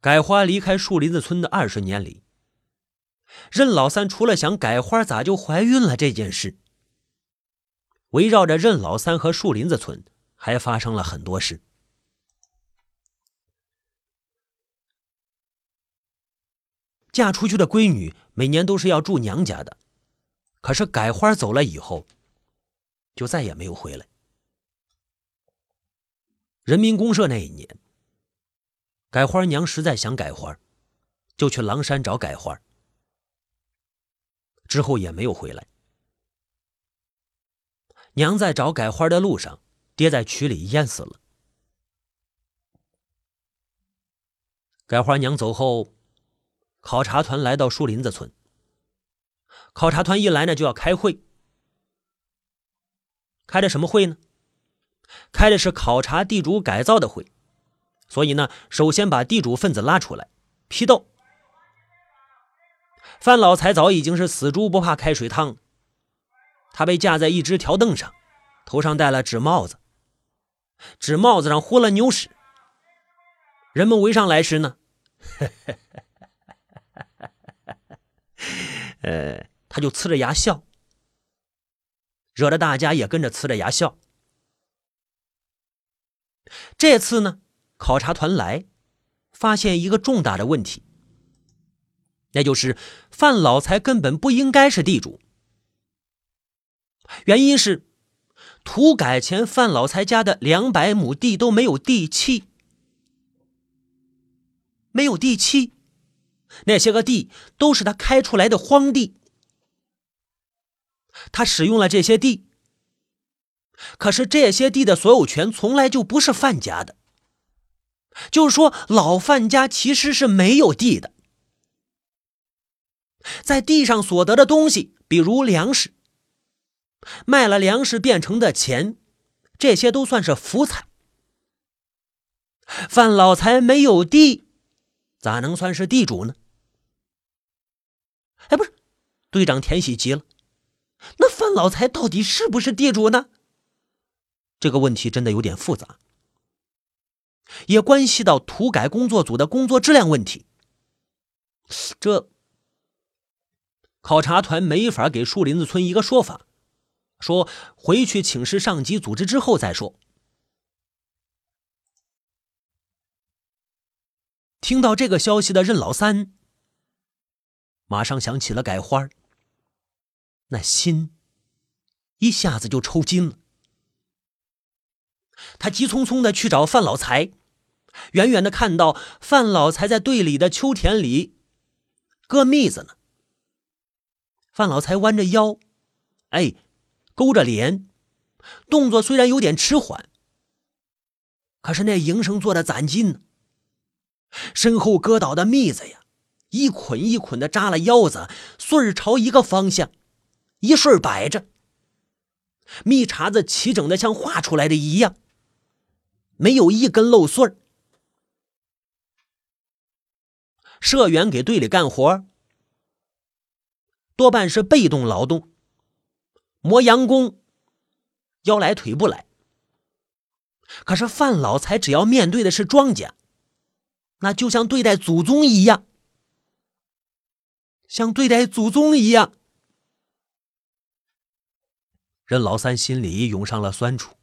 改花离开树林子村的二十年里，任老三除了想改花咋就怀孕了这件事，围绕着任老三和树林子村还发生了很多事。嫁出去的闺女每年都是要住娘家的，可是改花走了以后，就再也没有回来。人民公社那一年，改花娘实在想改花，就去狼山找改花，之后也没有回来。娘在找改花的路上，跌在渠里淹死了。改花娘走后。考察团来到树林子村。考察团一来呢，就要开会。开的什么会呢？开的是考察地主改造的会。所以呢，首先把地主分子拉出来批斗。范老财早已经是死猪不怕开水烫，他被架在一只条凳上，头上戴了纸帽子，纸帽子上糊了牛屎。人们围上来时呢，呃，他就呲着牙笑，惹得大家也跟着呲着牙笑。这次呢，考察团来，发现一个重大的问题，那就是范老财根本不应该是地主。原因是土改前范老财家的两百亩地都没有地契，没有地契。那些个地都是他开出来的荒地，他使用了这些地，可是这些地的所有权从来就不是范家的，就是说老范家其实是没有地的，在地上所得的东西，比如粮食，卖了粮食变成的钱，这些都算是福财。范老财没有地，咋能算是地主呢？哎，不是，队长田喜急了。那范老财到底是不是地主呢？这个问题真的有点复杂，也关系到土改工作组的工作质量问题。这考察团没法给树林子村一个说法，说回去请示上级组织之后再说。听到这个消息的任老三。马上想起了改花那心一下子就抽筋了。他急匆匆的去找范老财，远远的看到范老才在队里的秋田里割蜜子呢。范老才弯着腰，哎，勾着脸，动作虽然有点迟缓，可是那营生做的攒劲呢。身后割倒的蜜子呀！一捆一捆的扎了腰子，穗儿朝一个方向，一顺摆着。蜜茬子齐整的像画出来的一样，没有一根漏穗儿。社员给队里干活，多半是被动劳动，磨洋工，腰来腿不来。可是范老财只要面对的是庄稼，那就像对待祖宗一样。像对待祖宗一样，任老三心里涌上了酸楚。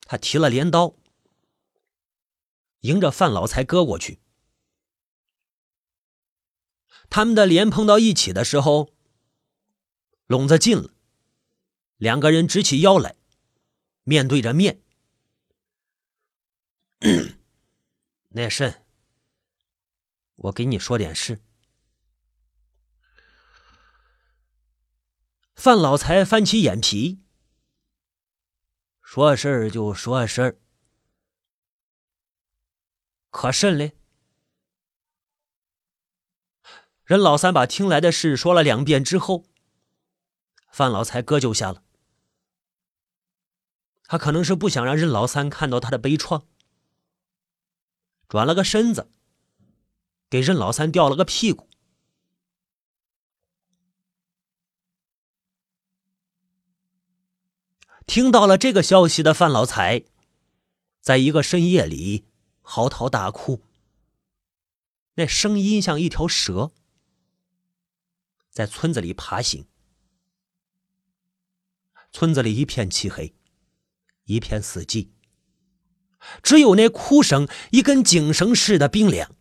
他提了镰刀，迎着范老财割过去。他们的脸碰到一起的时候，笼子近了，两个人直起腰来，面对着面。那甚？我给你说点事。范老财翻起眼皮，说事儿就说事儿，可甚嘞？任老三把听来的事说了两遍之后，范老财割就下了。他可能是不想让任老三看到他的悲怆，转了个身子。给任老三掉了个屁股。听到了这个消息的范老财，在一个深夜里嚎啕大哭，那声音像一条蛇在村子里爬行。村子里一片漆黑，一片死寂，只有那哭声一根警绳似的冰凉。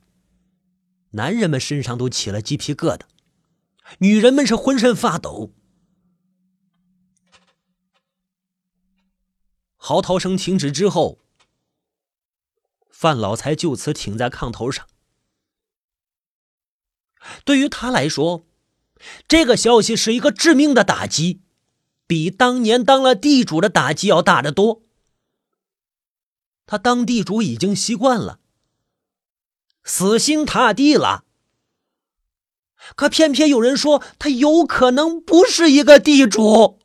男人们身上都起了鸡皮疙瘩，女人们是浑身发抖。嚎啕声停止之后，范老财就此挺在炕头上。对于他来说，这个消息是一个致命的打击，比当年当了地主的打击要大得多。他当地主已经习惯了，死心塌地了。可偏偏有人说他有可能不是一个地主。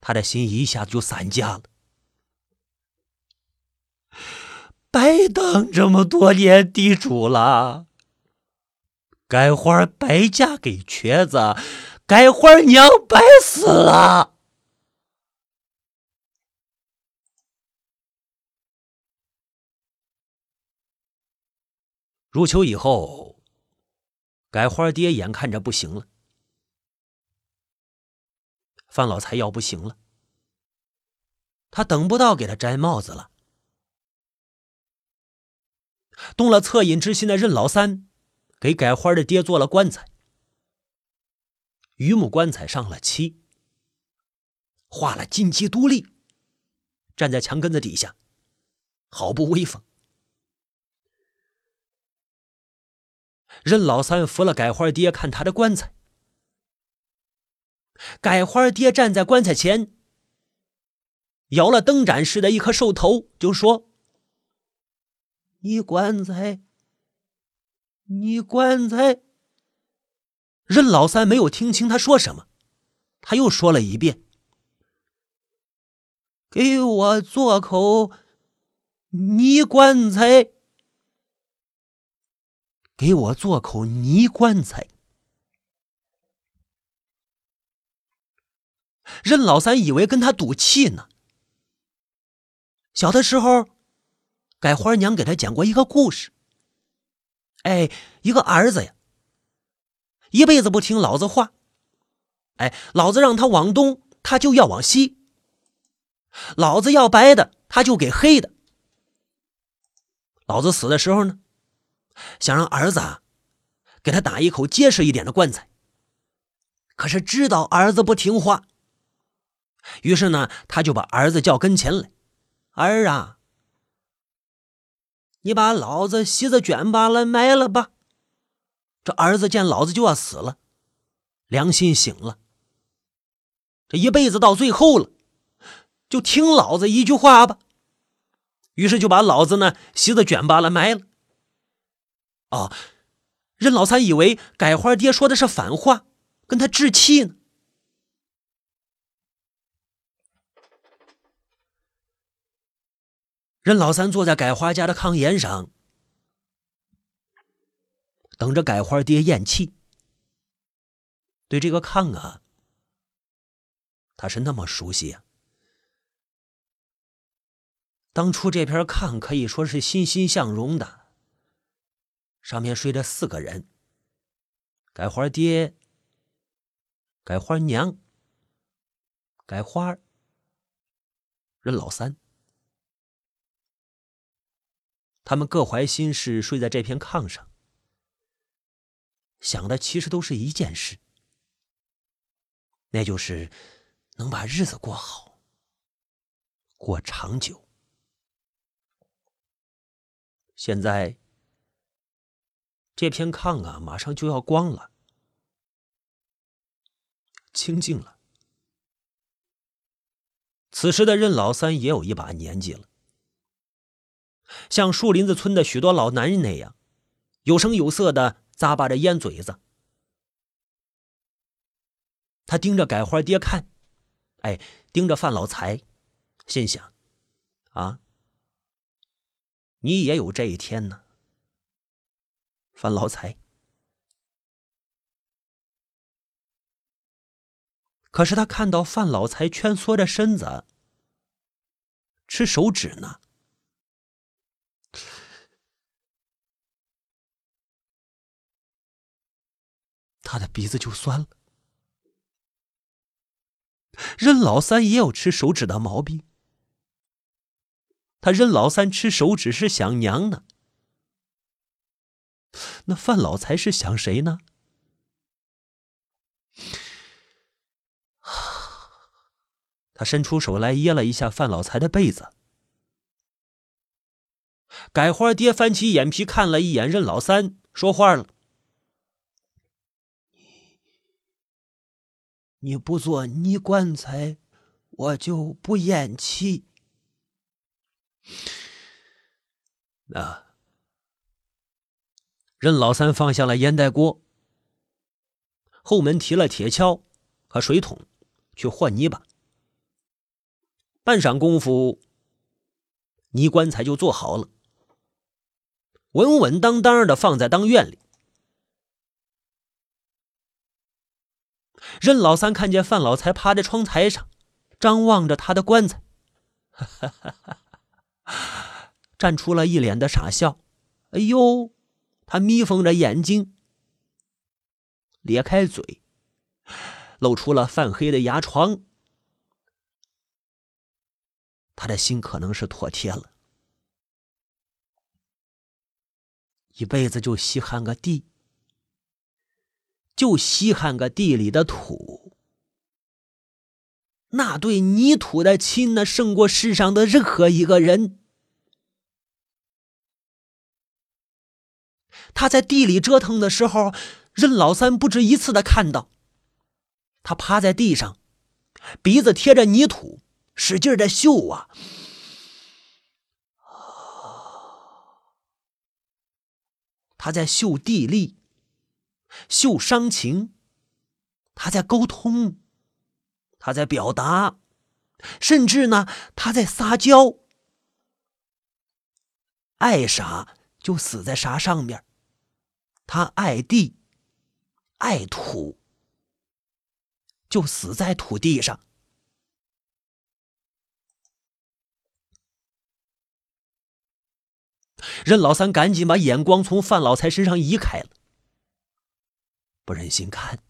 他的心一下子就散架了。白当这么多年地主了，该花白嫁给瘸子，该花娘白死了。入秋以后，改花爹眼看着不行了。范老财要不行了，他等不到给他摘帽子了。动了恻隐之心的任老三，给改花的爹做了棺材，榆木棺材上了漆，画了金鸡独立，站在墙根子底下，好不威风。任老三扶了改花爹看他的棺材。改花爹站在棺材前，摇了灯盏似的一颗兽头，就说：“你棺材，你棺材。”任老三没有听清他说什么，他又说了一遍：“给我做口泥棺材，给我做口泥棺材。”任老三以为跟他赌气呢。小的时候，改花娘给他讲过一个故事。哎，一个儿子呀，一辈子不听老子话。哎，老子让他往东，他就要往西；老子要白的，他就给黑的。老子死的时候呢，想让儿子啊，给他打一口结实一点的棺材。可是知道儿子不听话。于是呢，他就把儿子叫跟前来：“儿啊，你把老子席子卷罢了，埋了吧。”这儿子见老子就要死了，良心醒了。这一辈子到最后了，就听老子一句话吧。于是就把老子呢席子卷罢了，埋了。哦，任老三以为改花爹说的是反话，跟他置气呢。任老三坐在改花家的炕沿上，等着改花爹咽气。对这个炕啊，他是那么熟悉啊！当初这片炕可以说是欣欣向荣的，上面睡着四个人：改花爹、改花娘、改花任老三。他们各怀心事，睡在这片炕上，想的其实都是一件事，那就是能把日子过好，过长久。现在这片炕啊，马上就要光了，清静了。此时的任老三也有一把年纪了。像树林子村的许多老男人那样，有声有色的咂巴着烟嘴子。他盯着改花爹看，哎，盯着范老财，心想：啊，你也有这一天呢，范老财。可是他看到范老财蜷缩着身子，吃手指呢。他的鼻子就酸了。任老三也有吃手指的毛病，他任老三吃手指是想娘呢。那范老财是想谁呢？他伸出手来掖了一下范老财的被子。改花爹翻起眼皮看了一眼任老三，说话了：“你不做泥棺材，我就不咽气。”啊！任老三放下了烟袋锅，后门提了铁锹和水桶，去换泥巴。半晌功夫，泥棺材就做好了，稳稳当当的放在当院里。任老三看见范老财趴在窗台上，张望着他的棺材，站出了一脸的傻笑。哎呦！他眯缝着眼睛，咧开嘴，露出了泛黑的牙床。他的心可能是妥帖了，一辈子就稀罕个地，就稀罕个地里的土。那对泥土的亲，呢胜过世上的任何一个人。他在地里折腾的时候，任老三不止一次的看到，他趴在地上，鼻子贴着泥土，使劲的嗅啊，他在嗅地力，秀伤情，他在沟通，他在表达，甚至呢，他在撒娇，爱啥就死在啥上面。他爱地，爱土，就死在土地上。任老三赶紧把眼光从范老财身上移开了，不忍心看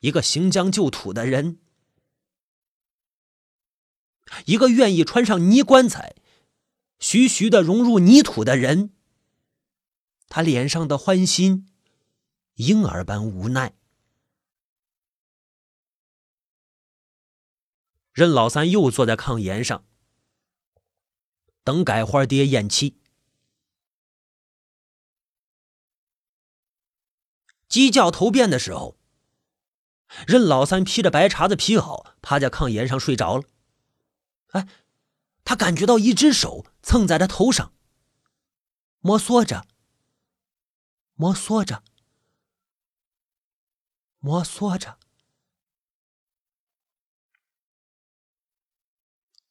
一个行将就土的人，一个愿意穿上泥棺材。徐徐的融入泥土的人，他脸上的欢心，婴儿般无奈。任老三又坐在炕沿上，等改花爹咽气。鸡叫头遍的时候，任老三披着白茬子皮袄，趴在炕沿上睡着了。哎。他感觉到一只手蹭在他头上，摩挲着，摩挲着，摩挲着。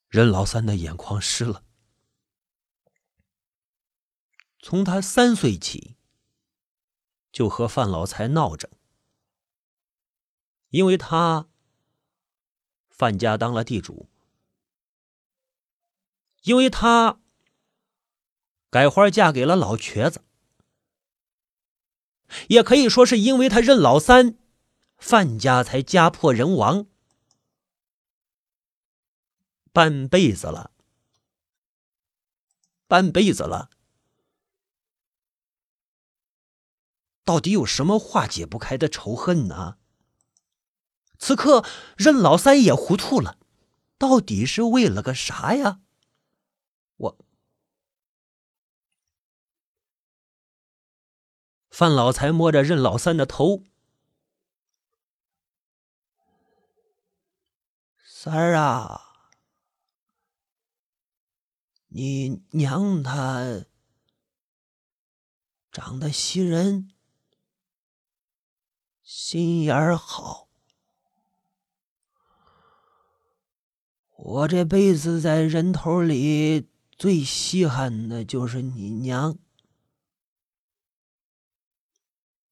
任老三的眼眶湿了。从他三岁起，就和范老财闹着，因为他范家当了地主。因为他改花嫁给了老瘸子，也可以说是因为他认老三，范家才家破人亡。半辈子了，半辈子了，到底有什么化解不开的仇恨呢？此刻任老三也糊涂了，到底是为了个啥呀？我，范老财摸着任老三的头，三儿啊，你娘她长得袭人，心眼儿好，我这辈子在人头里。最稀罕的就是你娘。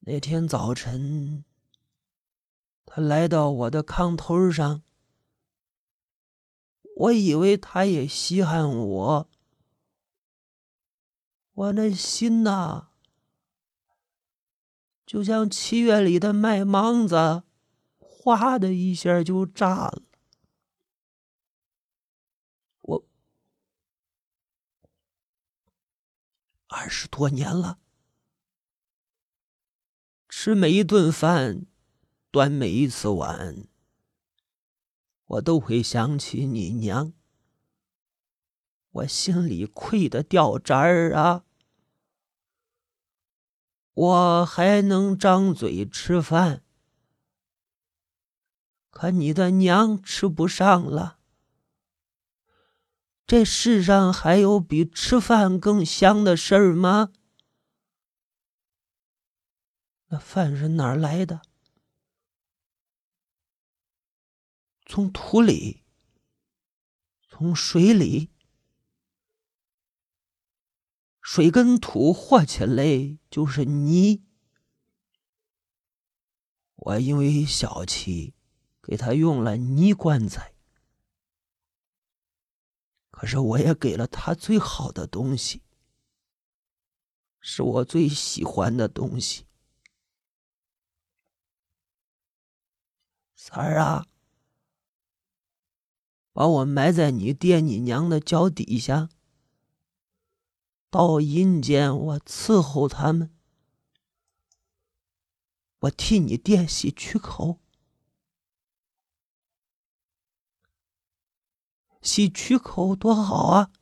那天早晨，他来到我的炕头上，我以为他也稀罕我，我那心呐，就像七月里的麦芒子，哗的一下就炸了。我二十多年了，吃每一顿饭，端每一次碗，我都会想起你娘。我心里愧得掉渣儿啊！我还能张嘴吃饭，可你的娘吃不上了。这世上还有比吃饭更香的事儿吗？那饭是哪儿来的？从土里，从水里。水跟土和起来就是泥。我因为小气，给他用了泥棺材。可是我也给了他最好的东西，是我最喜欢的东西。三儿啊，把我埋在你爹你娘的脚底下。到阴间，我伺候他们，我替你爹洗躯口。洗躯口多好啊！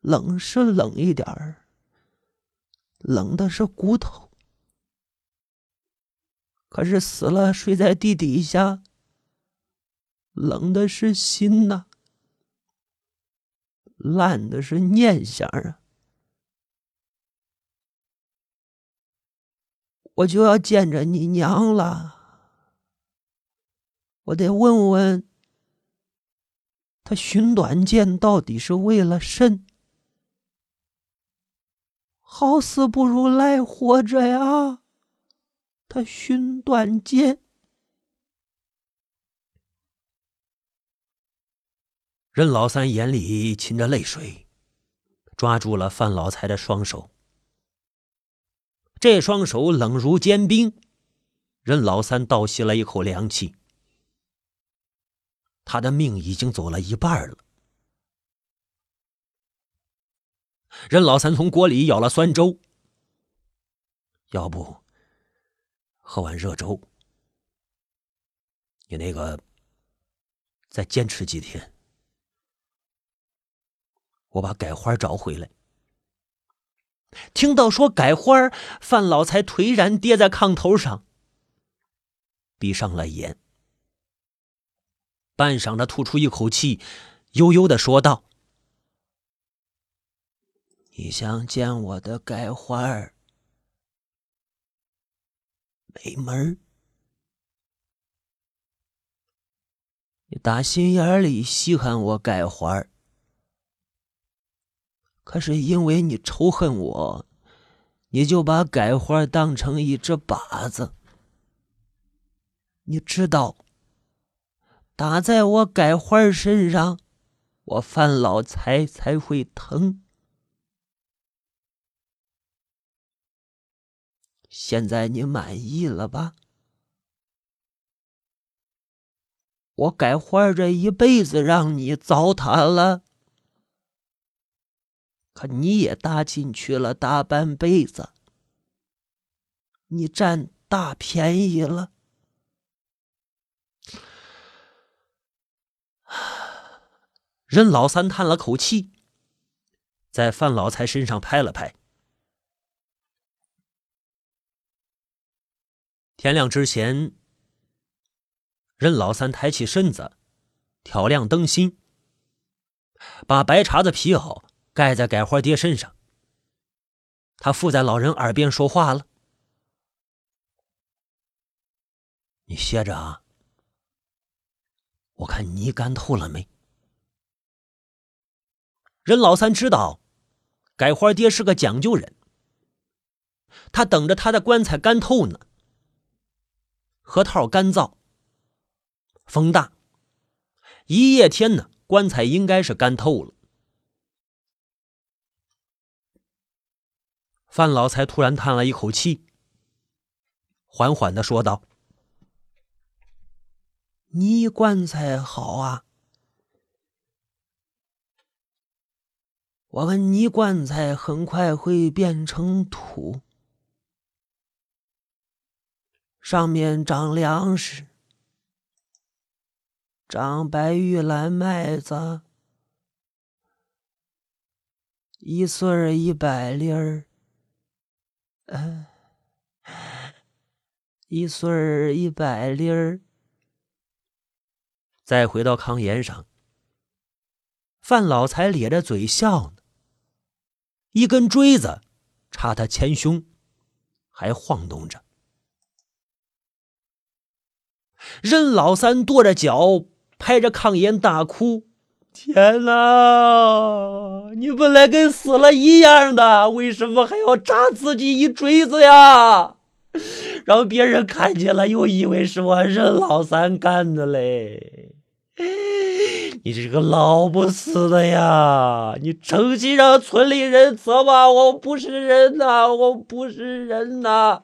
冷是冷一点儿，冷的是骨头，可是死了睡在地底下，冷的是心呐，烂的是念想啊。我就要见着你娘了，我得问问，他寻短见到底是为了甚？好死不如赖活着呀！他寻短见。任老三眼里噙着泪水，抓住了范老财的双手。这双手冷如坚冰，任老三倒吸了一口凉气。他的命已经走了一半了。任老三从锅里舀了酸粥，要不喝碗热粥？你那个再坚持几天，我把改花找回来。听到说改花范老财颓然跌在炕头上，闭上了眼，半晌的吐出一口气，悠悠的说道：“你想见我的改花儿，没门儿！你打心眼里稀罕我改花儿。”可是因为你仇恨我，你就把改花当成一只靶子。你知道，打在我改花身上，我范老财才会疼。现在你满意了吧？我改花这一辈子让你糟蹋了。可你也搭进去了大半辈子，你占大便宜了。任老三叹了口气，在范老财身上拍了拍。天亮之前，任老三抬起身子，挑亮灯芯，把白茬子皮袄。盖在改花爹身上，他附在老人耳边说话了：“你歇着啊，我看泥干透了没。”任老三知道，改花爹是个讲究人，他等着他的棺材干透呢。核桃干燥，风大，一夜天呢，棺材应该是干透了。范老财突然叹了一口气，缓缓的说道：“泥棺材好啊，我们泥棺材很快会变成土，上面长粮食。”长白玉兰麦子，一穗儿一百粒儿，呃，一穗儿一百粒儿。再回到炕沿上，范老财咧着嘴笑呢，一根锥子插他前胸，还晃动着。任老三跺着脚。拍着炕沿大哭：“天哪！你本来跟死了一样的，为什么还要扎自己一锥子呀？让别人看见了又以为是我任老三干的嘞！你这个老不死的呀！你成心让村里人责骂我不是人呐！我不是人呐！”